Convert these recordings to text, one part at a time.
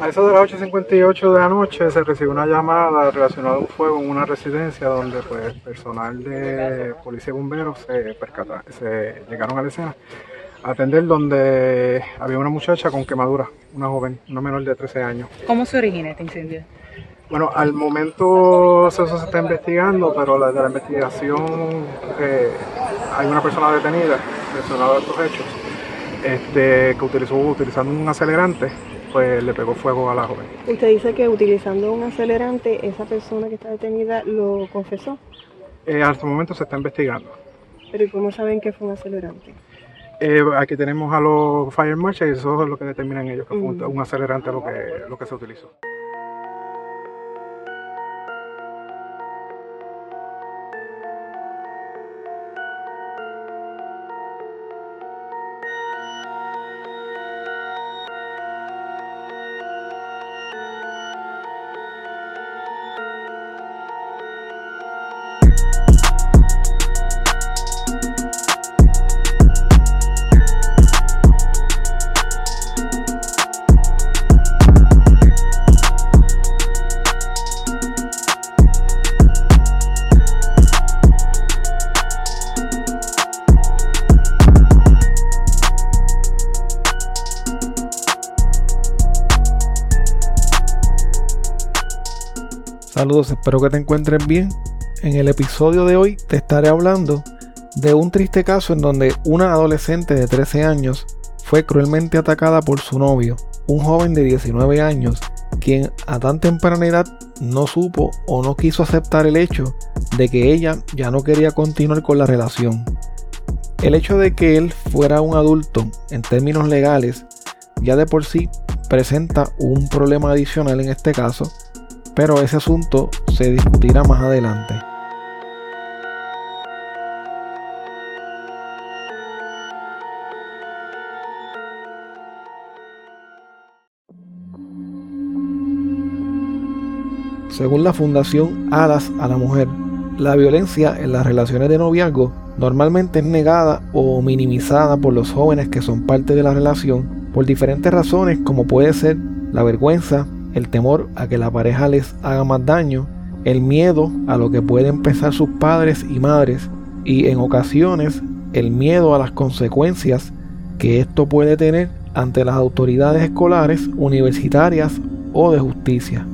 A eso de las 8.58 de la noche se recibió una llamada relacionada a un fuego en una residencia donde pues personal de policía y bomberos se, percata, se llegaron a la escena a atender donde había una muchacha con quemadura, una joven, una menor de 13 años. ¿Cómo se origina este incendio? Bueno, al momento eso se está investigando, pero la, de la investigación eh, hay una persona detenida relacionada a estos hechos este, que utilizó utilizando un acelerante pues le pegó fuego a la joven. Usted dice que utilizando un acelerante, esa persona que está detenida lo confesó. Eh, hasta el momento se está investigando. Pero ¿y cómo saben que fue un acelerante? Eh, aquí tenemos a los fire marshals y eso es lo que determinan ellos, que fue un, un acelerante lo que, lo que se utilizó. Espero que te encuentres bien. En el episodio de hoy te estaré hablando de un triste caso en donde una adolescente de 13 años fue cruelmente atacada por su novio, un joven de 19 años, quien a tan temprana edad no supo o no quiso aceptar el hecho de que ella ya no quería continuar con la relación. El hecho de que él fuera un adulto en términos legales ya de por sí presenta un problema adicional en este caso, pero ese asunto se discutirá más adelante. Según la Fundación Alas a la Mujer, la violencia en las relaciones de noviazgo normalmente es negada o minimizada por los jóvenes que son parte de la relación por diferentes razones como puede ser la vergüenza, el temor a que la pareja les haga más daño, el miedo a lo que pueden pensar sus padres y madres y en ocasiones el miedo a las consecuencias que esto puede tener ante las autoridades escolares, universitarias o de justicia.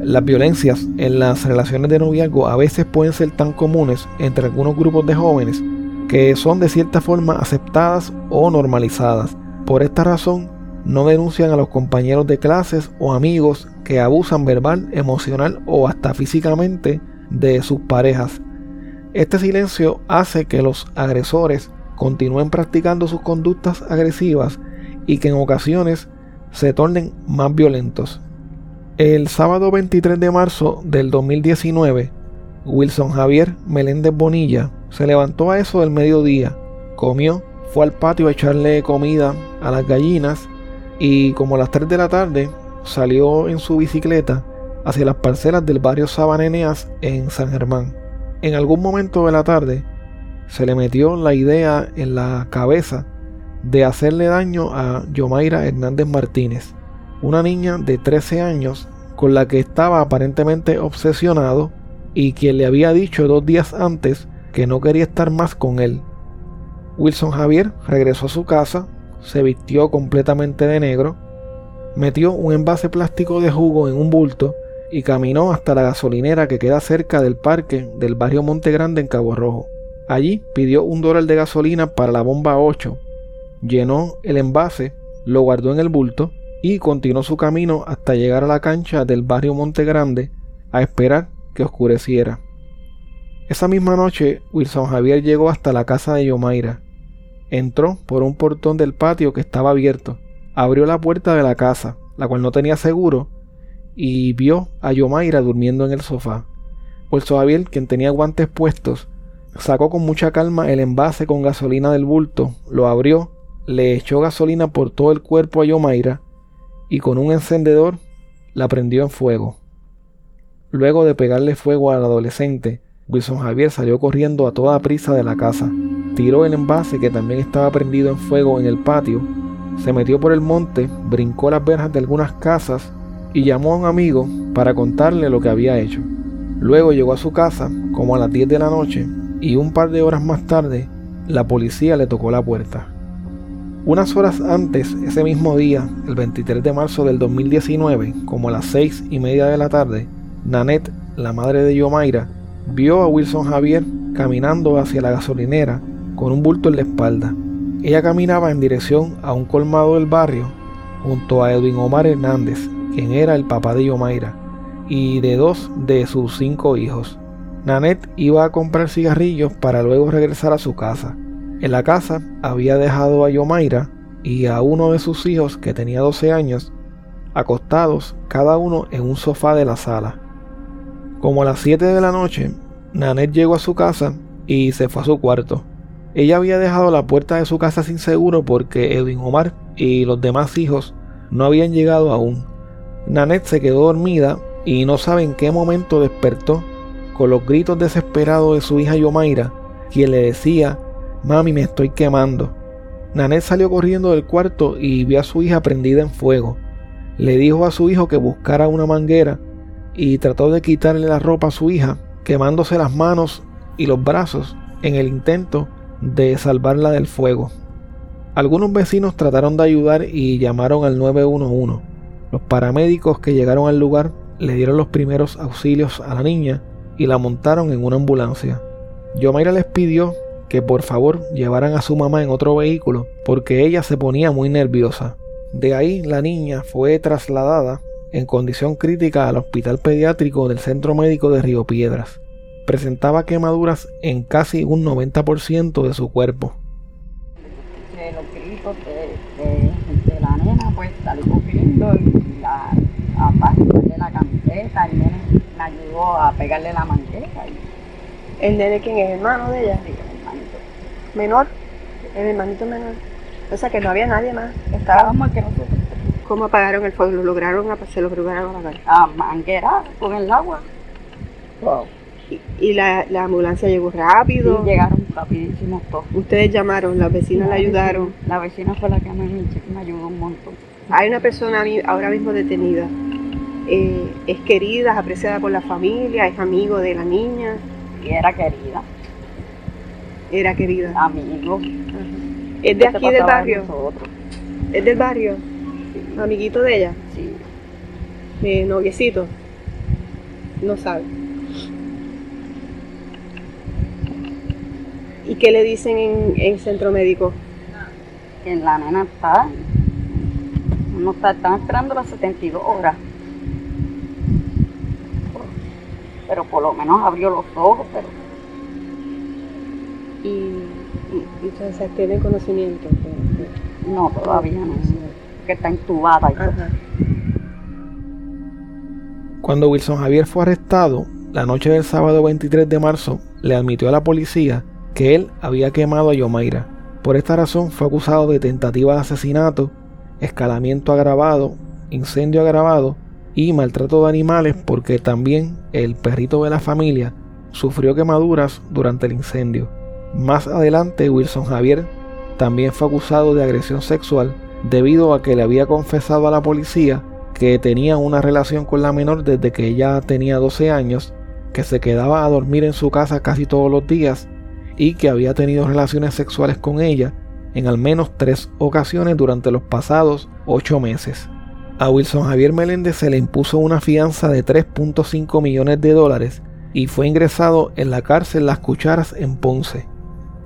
Las violencias en las relaciones de noviazgo a veces pueden ser tan comunes entre algunos grupos de jóvenes que son de cierta forma aceptadas o normalizadas. Por esta razón, no denuncian a los compañeros de clases o amigos que abusan verbal, emocional o hasta físicamente de sus parejas. Este silencio hace que los agresores continúen practicando sus conductas agresivas y que en ocasiones se tornen más violentos. El sábado 23 de marzo del 2019, Wilson Javier Meléndez Bonilla se levantó a eso del mediodía, comió, fue al patio a echarle comida a las gallinas y como a las 3 de la tarde salió en su bicicleta hacia las parcelas del barrio Sabaneneas en San Germán. En algún momento de la tarde se le metió la idea en la cabeza de hacerle daño a Yomaira Hernández Martínez, una niña de 13 años con la que estaba aparentemente obsesionado y quien le había dicho dos días antes que no quería estar más con él. Wilson Javier regresó a su casa se vistió completamente de negro, metió un envase plástico de jugo en un bulto y caminó hasta la gasolinera que queda cerca del parque del barrio Monte Grande en Cabo Rojo. Allí pidió un dólar de gasolina para la bomba 8, llenó el envase, lo guardó en el bulto y continuó su camino hasta llegar a la cancha del barrio Monte Grande a esperar que oscureciera. Esa misma noche, Wilson Javier llegó hasta la casa de Yomaira. Entró por un portón del patio que estaba abierto. Abrió la puerta de la casa, la cual no tenía seguro, y vio a Yomaira durmiendo en el sofá. Pues Javier, quien tenía guantes puestos, sacó con mucha calma el envase con gasolina del bulto, lo abrió, le echó gasolina por todo el cuerpo a Yomaira y con un encendedor la prendió en fuego. Luego de pegarle fuego al adolescente, Wilson Javier salió corriendo a toda prisa de la casa tiró el envase que también estaba prendido en fuego en el patio, se metió por el monte, brincó las verjas de algunas casas y llamó a un amigo para contarle lo que había hecho. Luego llegó a su casa como a las 10 de la noche y un par de horas más tarde la policía le tocó la puerta. Unas horas antes, ese mismo día, el 23 de marzo del 2019, como a las 6 y media de la tarde, Nanette, la madre de Yomaira, vio a Wilson Javier caminando hacia la gasolinera con un bulto en la espalda. Ella caminaba en dirección a un colmado del barrio junto a Edwin Omar Hernández, quien era el papá de Yomaira, y de dos de sus cinco hijos. Nanette iba a comprar cigarrillos para luego regresar a su casa. En la casa había dejado a Yomaira y a uno de sus hijos que tenía 12 años acostados cada uno en un sofá de la sala. Como a las 7 de la noche, Nanette llegó a su casa y se fue a su cuarto. Ella había dejado la puerta de su casa sin seguro porque Edwin Omar y los demás hijos no habían llegado aún. Nanette se quedó dormida y no sabe en qué momento despertó con los gritos desesperados de su hija Yomaira, quien le decía Mami, me estoy quemando. Nanette salió corriendo del cuarto y vio a su hija prendida en fuego. Le dijo a su hijo que buscara una manguera y trató de quitarle la ropa a su hija, quemándose las manos y los brazos en el intento de salvarla del fuego. Algunos vecinos trataron de ayudar y llamaron al 911. Los paramédicos que llegaron al lugar le dieron los primeros auxilios a la niña y la montaron en una ambulancia. Yomaira les pidió que por favor llevaran a su mamá en otro vehículo porque ella se ponía muy nerviosa. De ahí la niña fue trasladada en condición crítica al hospital pediátrico del Centro Médico de Río Piedras. Presentaba quemaduras en casi un 90% de su cuerpo. De los gritos de, la nena, pues salí corriendo y la, a pasarle la camiseta, el nene me ayudó a pegarle la manguera. ¿El nene quién es? ¿Hermano de ella? menor, el hermanito menor. O sea que no había nadie más. Estábamos que nosotros. ¿Cómo apagaron el fuego? ¿Lo lograron, se lo lograron apagar? A manguera con el agua. Wow. ¿Y, la, la, ambulancia llegó rápido? Sí, llegaron rapidísimo todos. ¿Ustedes llamaron? ¿Las vecinas la, ayudaron? la vecina fue la que me, me ayudó un montón. Hay una persona ahora mismo detenida. Eh, es querida, apreciada por la familia, es amigo de la niña. Y era querida era querida? Amigo. ¿Es de aquí del barrio? ¿Es del barrio? ¿Amiguito de ella? Sí. ¿De noviecito? No sabe. ¿Y qué le dicen en el centro médico? Que la nena está. No está, están esperando las 72 horas. Pero por lo menos abrió los ojos, pero y, y, entonces tiene conocimiento. no, todavía no. Que está intubada y Cuando Wilson Javier fue arrestado, la noche del sábado 23 de marzo, le admitió a la policía que él había quemado a Yomaira. Por esta razón fue acusado de tentativa de asesinato, escalamiento agravado, incendio agravado y maltrato de animales porque también el perrito de la familia sufrió quemaduras durante el incendio. Más adelante, Wilson Javier también fue acusado de agresión sexual debido a que le había confesado a la policía que tenía una relación con la menor desde que ella tenía 12 años, que se quedaba a dormir en su casa casi todos los días y que había tenido relaciones sexuales con ella en al menos tres ocasiones durante los pasados ocho meses. A Wilson Javier Meléndez se le impuso una fianza de 3.5 millones de dólares y fue ingresado en la cárcel Las Cucharas en Ponce.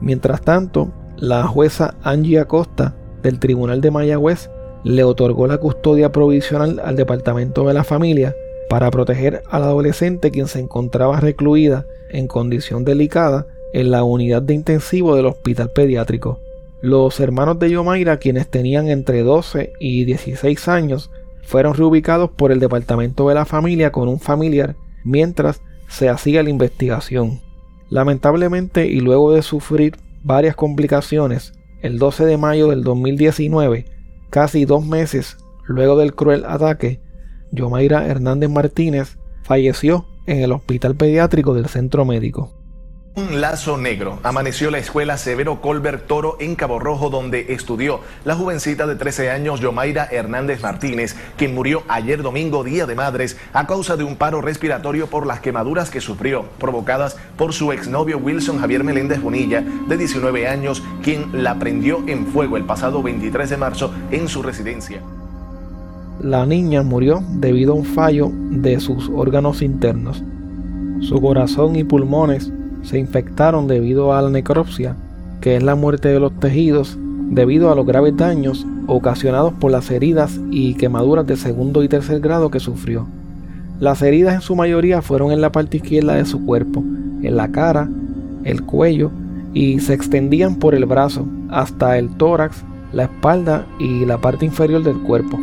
Mientras tanto, la jueza Angie Acosta del Tribunal de Mayagüez le otorgó la custodia provisional al Departamento de la Familia para proteger al adolescente quien se encontraba recluida en condición delicada en la unidad de intensivo del hospital pediátrico. Los hermanos de Yomaira, quienes tenían entre 12 y 16 años, fueron reubicados por el Departamento de la Familia con un familiar mientras se hacía la investigación. Lamentablemente y luego de sufrir varias complicaciones, el 12 de mayo del 2019, casi dos meses luego del cruel ataque, Yomaira Hernández Martínez falleció en el hospital pediátrico del centro médico. Un lazo negro amaneció la escuela Severo Colbert Toro en Cabo Rojo donde estudió la jovencita de 13 años Yomaira Hernández Martínez, quien murió ayer domingo Día de Madres a causa de un paro respiratorio por las quemaduras que sufrió provocadas por su exnovio Wilson Javier Meléndez Bonilla de 19 años, quien la prendió en fuego el pasado 23 de marzo en su residencia. La niña murió debido a un fallo de sus órganos internos. Su corazón y pulmones se infectaron debido a la necropsia, que es la muerte de los tejidos debido a los graves daños ocasionados por las heridas y quemaduras de segundo y tercer grado que sufrió. Las heridas en su mayoría fueron en la parte izquierda de su cuerpo, en la cara, el cuello y se extendían por el brazo hasta el tórax, la espalda y la parte inferior del cuerpo.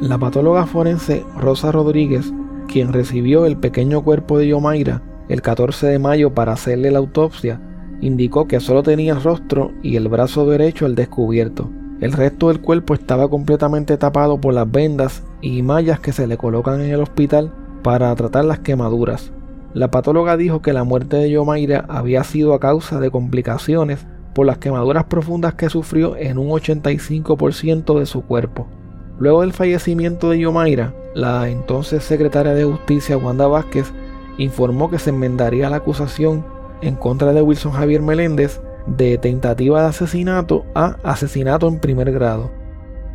La patóloga forense Rosa Rodríguez, quien recibió el pequeño cuerpo de Yomaira, el 14 de mayo para hacerle la autopsia, indicó que solo tenía rostro y el brazo derecho al descubierto. El resto del cuerpo estaba completamente tapado por las vendas y mallas que se le colocan en el hospital para tratar las quemaduras. La patóloga dijo que la muerte de Yomaira había sido a causa de complicaciones por las quemaduras profundas que sufrió en un 85% de su cuerpo. Luego del fallecimiento de Yomaira, la entonces secretaria de Justicia Wanda Vázquez informó que se enmendaría la acusación en contra de Wilson Javier Meléndez de tentativa de asesinato a asesinato en primer grado.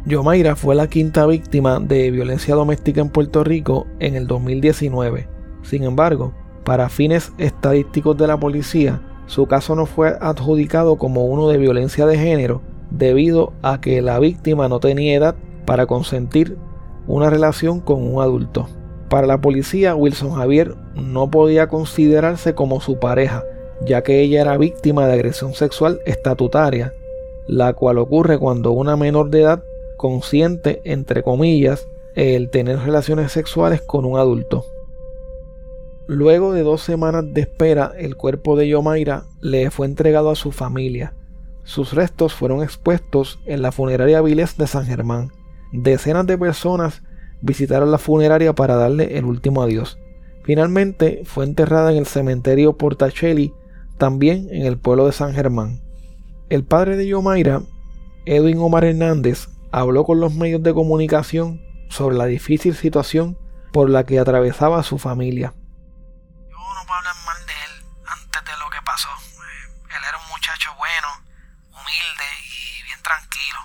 Yomaira fue la quinta víctima de violencia doméstica en Puerto Rico en el 2019. Sin embargo, para fines estadísticos de la policía, su caso no fue adjudicado como uno de violencia de género debido a que la víctima no tenía edad para consentir una relación con un adulto. Para la policía, Wilson Javier no podía considerarse como su pareja, ya que ella era víctima de agresión sexual estatutaria, la cual ocurre cuando una menor de edad consiente, entre comillas, el tener relaciones sexuales con un adulto. Luego de dos semanas de espera, el cuerpo de Yomaira le fue entregado a su familia. Sus restos fueron expuestos en la funeraria Viles de San Germán. Decenas de personas visitaron la funeraria para darle el último adiós. Finalmente fue enterrada en el cementerio Portacelli, también en el pueblo de San Germán. El padre de Yomaira, Edwin Omar Hernández, habló con los medios de comunicación sobre la difícil situación por la que atravesaba su familia hablar mal de él antes de lo que pasó. Eh, él era un muchacho bueno, humilde y bien tranquilo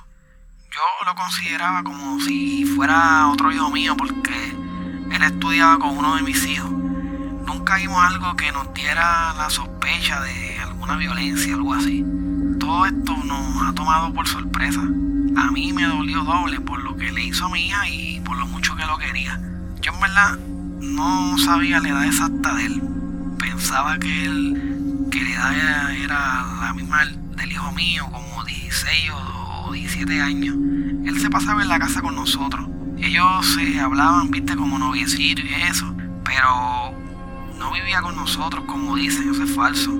yo lo consideraba como si fuera otro hijo mío porque él estudiaba con uno de mis hijos. Nunca vimos algo que nos diera la sospecha de alguna violencia, algo así. Todo esto nos ha tomado por sorpresa. A mí me dolió doble por lo que le hizo a mi hija y por lo mucho que lo quería. Yo en verdad no sabía la edad exacta de él. Pensaba que él, que la edad era la misma del hijo mío, como 16 o 17 años, él se pasaba en la casa con nosotros. Ellos se hablaban, viste, como noviecito y eso, pero no vivía con nosotros, como dicen, eso es falso.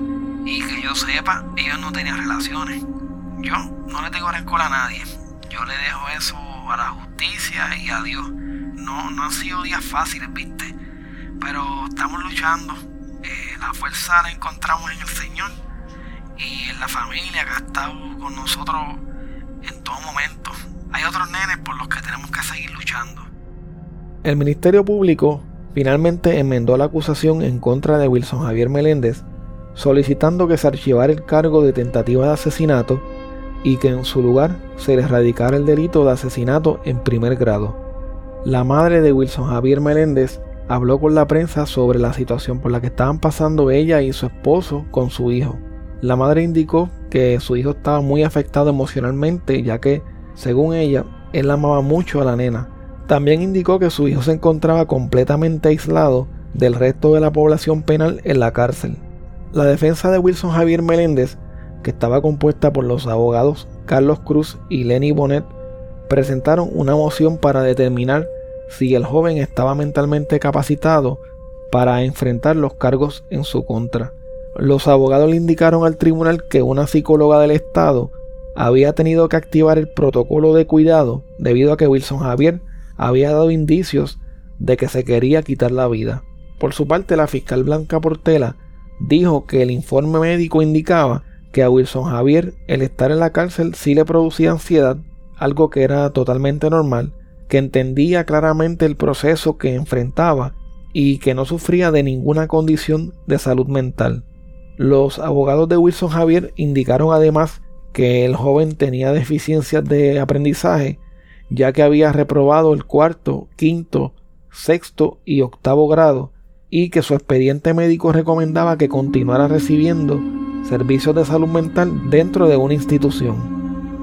Y que yo sepa, ellos no tenían relaciones. Yo no le tengo rencor a nadie. Yo le dejo eso a la justicia y a Dios. No, no han sido días fáciles, viste. Pero estamos luchando. Eh, la fuerza la encontramos en el Señor y en la familia que ha estado con nosotros en todo momento. Hay otros nenes por los que tenemos que seguir luchando. El Ministerio Público finalmente enmendó la acusación en contra de Wilson Javier Meléndez, solicitando que se archivara el cargo de tentativa de asesinato y que en su lugar se le erradicara el delito de asesinato en primer grado. La madre de Wilson Javier Meléndez habló con la prensa sobre la situación por la que estaban pasando ella y su esposo con su hijo. La madre indicó que su hijo estaba muy afectado emocionalmente ya que, según ella, él amaba mucho a la nena. También indicó que su hijo se encontraba completamente aislado del resto de la población penal en la cárcel. La defensa de Wilson Javier Meléndez, que estaba compuesta por los abogados Carlos Cruz y Lenny Bonet, presentaron una moción para determinar si el joven estaba mentalmente capacitado para enfrentar los cargos en su contra. Los abogados le indicaron al tribunal que una psicóloga del Estado había tenido que activar el protocolo de cuidado debido a que Wilson Javier había dado indicios de que se quería quitar la vida. Por su parte, la fiscal Blanca Portela dijo que el informe médico indicaba que a Wilson Javier el estar en la cárcel sí le producía ansiedad, algo que era totalmente normal, que entendía claramente el proceso que enfrentaba y que no sufría de ninguna condición de salud mental. Los abogados de Wilson Javier indicaron además que el joven tenía deficiencias de aprendizaje, ya que había reprobado el cuarto, quinto, sexto y octavo grado, y que su expediente médico recomendaba que continuara recibiendo servicios de salud mental dentro de una institución.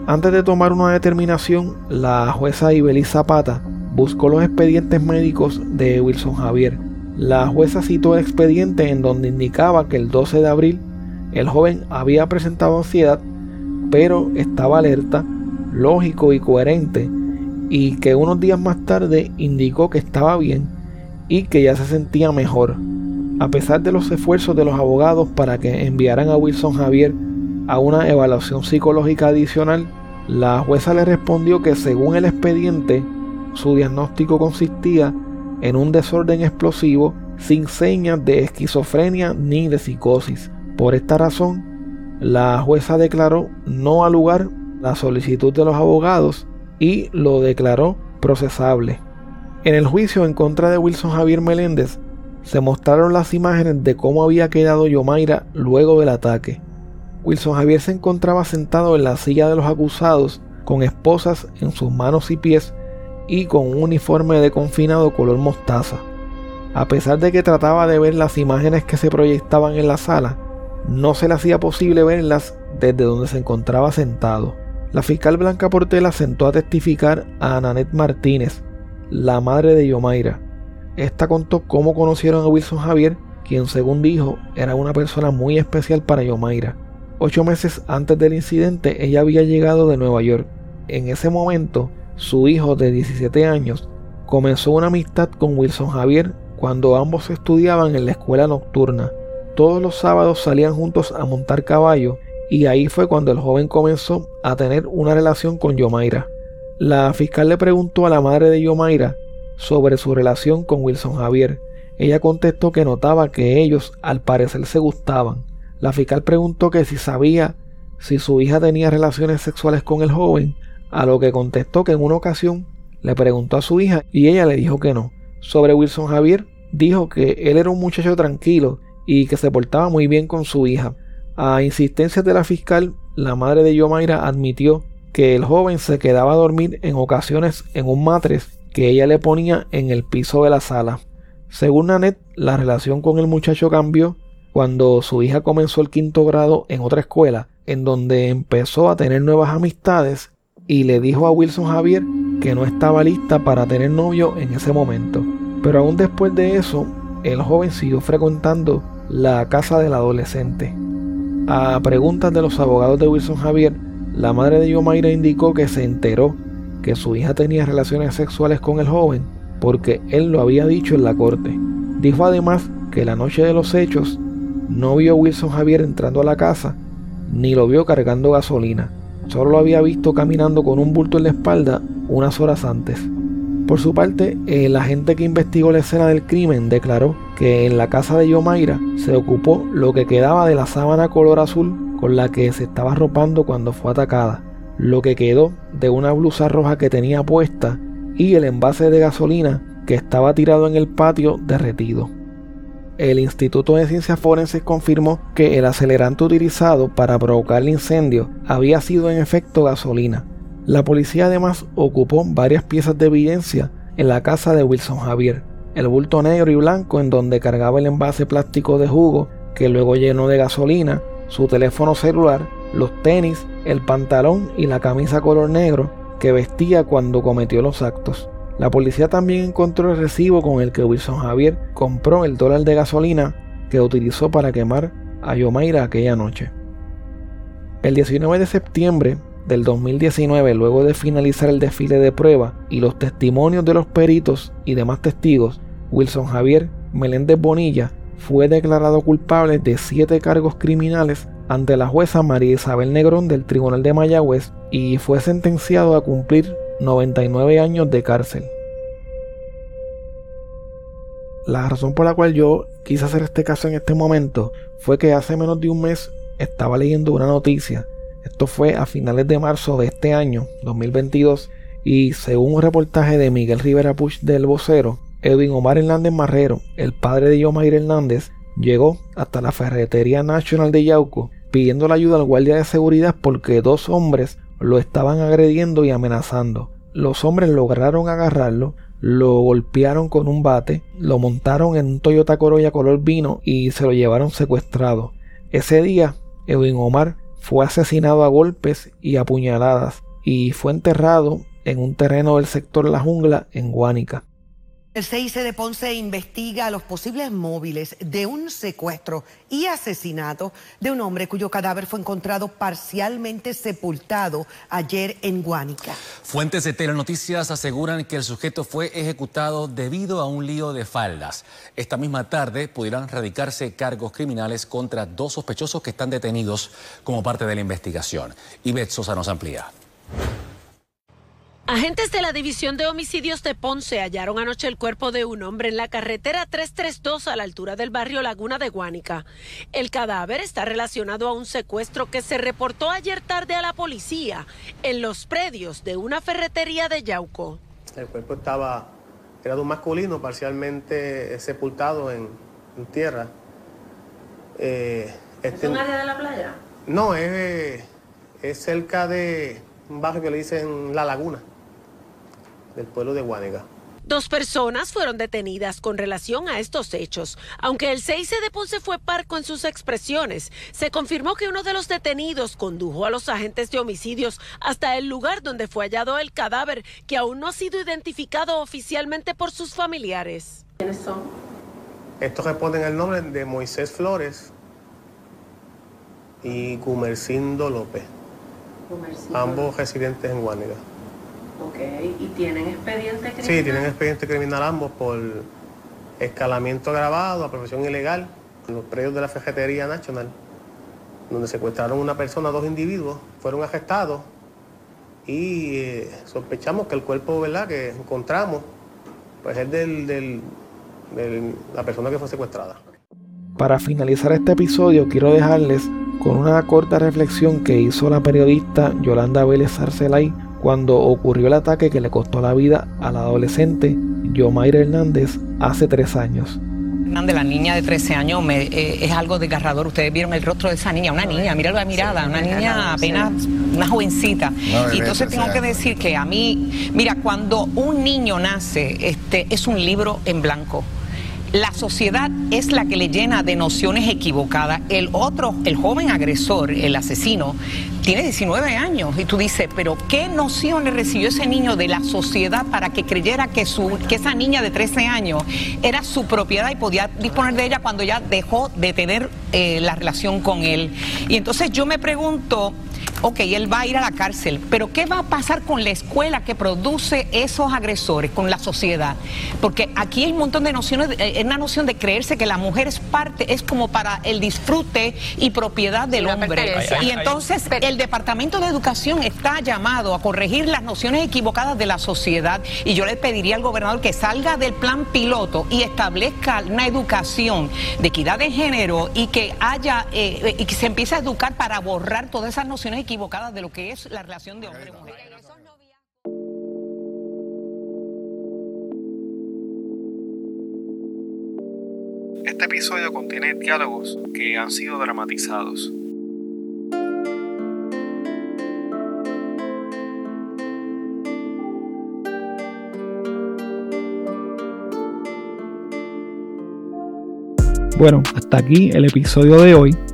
Antes de tomar una determinación, la jueza Ibeliz Zapata buscó los expedientes médicos de Wilson Javier. La jueza citó el expediente en donde indicaba que el 12 de abril el joven había presentado ansiedad, pero estaba alerta, lógico y coherente, y que unos días más tarde indicó que estaba bien y que ya se sentía mejor. A pesar de los esfuerzos de los abogados para que enviaran a Wilson Javier a una evaluación psicológica adicional, la jueza le respondió que según el expediente, su diagnóstico consistía en un desorden explosivo sin señas de esquizofrenia ni de psicosis. Por esta razón, la jueza declaró no al lugar la solicitud de los abogados y lo declaró procesable. En el juicio en contra de Wilson Javier Meléndez se mostraron las imágenes de cómo había quedado Yomaira luego del ataque. Wilson Javier se encontraba sentado en la silla de los acusados con esposas en sus manos y pies y con un uniforme de confinado color mostaza. A pesar de que trataba de ver las imágenes que se proyectaban en la sala, no se le hacía posible verlas desde donde se encontraba sentado. La fiscal Blanca Portela sentó a testificar a Ananet Martínez, la madre de Yomaira. Esta contó cómo conocieron a Wilson Javier, quien según dijo era una persona muy especial para Yomaira. Ocho meses antes del incidente, ella había llegado de Nueva York. En ese momento, su hijo de 17 años comenzó una amistad con Wilson Javier cuando ambos estudiaban en la escuela nocturna. Todos los sábados salían juntos a montar caballo y ahí fue cuando el joven comenzó a tener una relación con Yomaira. La fiscal le preguntó a la madre de Yomaira sobre su relación con Wilson Javier. Ella contestó que notaba que ellos al parecer se gustaban. La fiscal preguntó que si sabía si su hija tenía relaciones sexuales con el joven, a lo que contestó que en una ocasión le preguntó a su hija y ella le dijo que no. Sobre Wilson Javier, dijo que él era un muchacho tranquilo y que se portaba muy bien con su hija. A insistencias de la fiscal, la madre de Yomaira admitió que el joven se quedaba a dormir en ocasiones en un matres que ella le ponía en el piso de la sala. Según Nanette, la relación con el muchacho cambió cuando su hija comenzó el quinto grado en otra escuela, en donde empezó a tener nuevas amistades y le dijo a Wilson Javier que no estaba lista para tener novio en ese momento. Pero aún después de eso, el joven siguió frecuentando la casa del adolescente. A preguntas de los abogados de Wilson Javier, la madre de Yomaira indicó que se enteró que su hija tenía relaciones sexuales con el joven porque él lo había dicho en la corte. Dijo además que la noche de los hechos no vio a Wilson Javier entrando a la casa, ni lo vio cargando gasolina. Solo lo había visto caminando con un bulto en la espalda unas horas antes. Por su parte, el agente que investigó la escena del crimen declaró que en la casa de Yomaira se ocupó lo que quedaba de la sábana color azul con la que se estaba arropando cuando fue atacada, lo que quedó de una blusa roja que tenía puesta y el envase de gasolina que estaba tirado en el patio derretido el Instituto de Ciencias Forenses confirmó que el acelerante utilizado para provocar el incendio había sido en efecto gasolina. La policía además ocupó varias piezas de evidencia en la casa de Wilson Javier. El bulto negro y blanco en donde cargaba el envase plástico de jugo que luego llenó de gasolina, su teléfono celular, los tenis, el pantalón y la camisa color negro que vestía cuando cometió los actos. La policía también encontró el recibo con el que Wilson Javier compró el dólar de gasolina que utilizó para quemar a Yomaira aquella noche. El 19 de septiembre del 2019, luego de finalizar el desfile de prueba y los testimonios de los peritos y demás testigos, Wilson Javier Meléndez Bonilla fue declarado culpable de siete cargos criminales ante la jueza María Isabel Negrón del Tribunal de Mayagüez y fue sentenciado a cumplir 99 años de cárcel. La razón por la cual yo quise hacer este caso en este momento fue que hace menos de un mes estaba leyendo una noticia. Esto fue a finales de marzo de este año, 2022, y según un reportaje de Miguel Rivera Puch del vocero, Edwin Omar Hernández Marrero, el padre de Yomair Hernández, llegó hasta la Ferretería Nacional de Yauco pidiendo la ayuda al guardia de seguridad porque dos hombres lo estaban agrediendo y amenazando. Los hombres lograron agarrarlo, lo golpearon con un bate, lo montaron en un Toyota Corolla color vino y se lo llevaron secuestrado. Ese día, Edwin Omar fue asesinado a golpes y apuñaladas y fue enterrado en un terreno del sector La Jungla en Guánica. El CIC de Ponce investiga los posibles móviles de un secuestro y asesinato de un hombre cuyo cadáver fue encontrado parcialmente sepultado ayer en Guánica. Fuentes de Telenoticias aseguran que el sujeto fue ejecutado debido a un lío de faldas. Esta misma tarde pudieran radicarse cargos criminales contra dos sospechosos que están detenidos como parte de la investigación. Ivette Sosa nos amplía. Agentes de la División de Homicidios de Ponce hallaron anoche el cuerpo de un hombre en la carretera 332 a la altura del barrio Laguna de Guánica. El cadáver está relacionado a un secuestro que se reportó ayer tarde a la policía en los predios de una ferretería de Yauco. El cuerpo estaba, era de un masculino parcialmente sepultado en, tierra. Eh, ¿Es este un área de la playa? No, es, es cerca de un barrio que le dicen La Laguna del pueblo de Guánica. Dos personas fueron detenidas con relación a estos hechos. Aunque el CIC de Ponce fue parco en sus expresiones, se confirmó que uno de los detenidos condujo a los agentes de homicidios hasta el lugar donde fue hallado el cadáver, que aún no ha sido identificado oficialmente por sus familiares. ¿Quiénes son? Estos responden el nombre de Moisés Flores y Gumercindo López, ambos residentes en Guánica. Ok, ¿y tienen expediente criminal? Sí, tienen expediente criminal ambos por escalamiento agravado, profesión ilegal, en los predios de la Fejetería Nacional, donde secuestraron una persona, dos individuos, fueron arrestados y eh, sospechamos que el cuerpo ¿verdad? que encontramos pues es del, del, de la persona que fue secuestrada. Para finalizar este episodio quiero dejarles con una corta reflexión que hizo la periodista Yolanda Vélez Arcelay cuando ocurrió el ataque que le costó la vida a la adolescente Yomaira Hernández hace tres años. Hernández, la niña de 13 años, eh, es algo desgarrador. Ustedes vieron el rostro de esa niña, una niña, mira la mirada, una niña apenas, una jovencita. y entonces tengo que decir que a mí, mira, cuando un niño nace, este es un libro en blanco. La sociedad es la que le llena de nociones equivocadas. El otro, el joven agresor, el asesino, tiene 19 años y tú dices, pero ¿qué nociones recibió ese niño de la sociedad para que creyera que, su, que esa niña de 13 años era su propiedad y podía disponer de ella cuando ya dejó de tener eh, la relación con él? Y entonces yo me pregunto, ok, él va a ir a la cárcel, pero ¿qué va a pasar con la escuela que produce esos agresores, con la sociedad? Porque aquí hay un montón de nociones, eh, es una noción de creerse que la mujer es parte, es como para el disfrute y propiedad del hombre. Y entonces el Departamento de Educación está llamado a corregir las nociones equivocadas de la sociedad y yo le pediría al gobernador que salga del plan piloto y establezca una educación de equidad de género y que haya eh, eh, y que se empiece a educar para borrar todas esas nociones equivocadas equivocadas de lo que es la relación de hombre y mujer. Este episodio contiene diálogos que han sido dramatizados. Bueno, hasta aquí el episodio de hoy.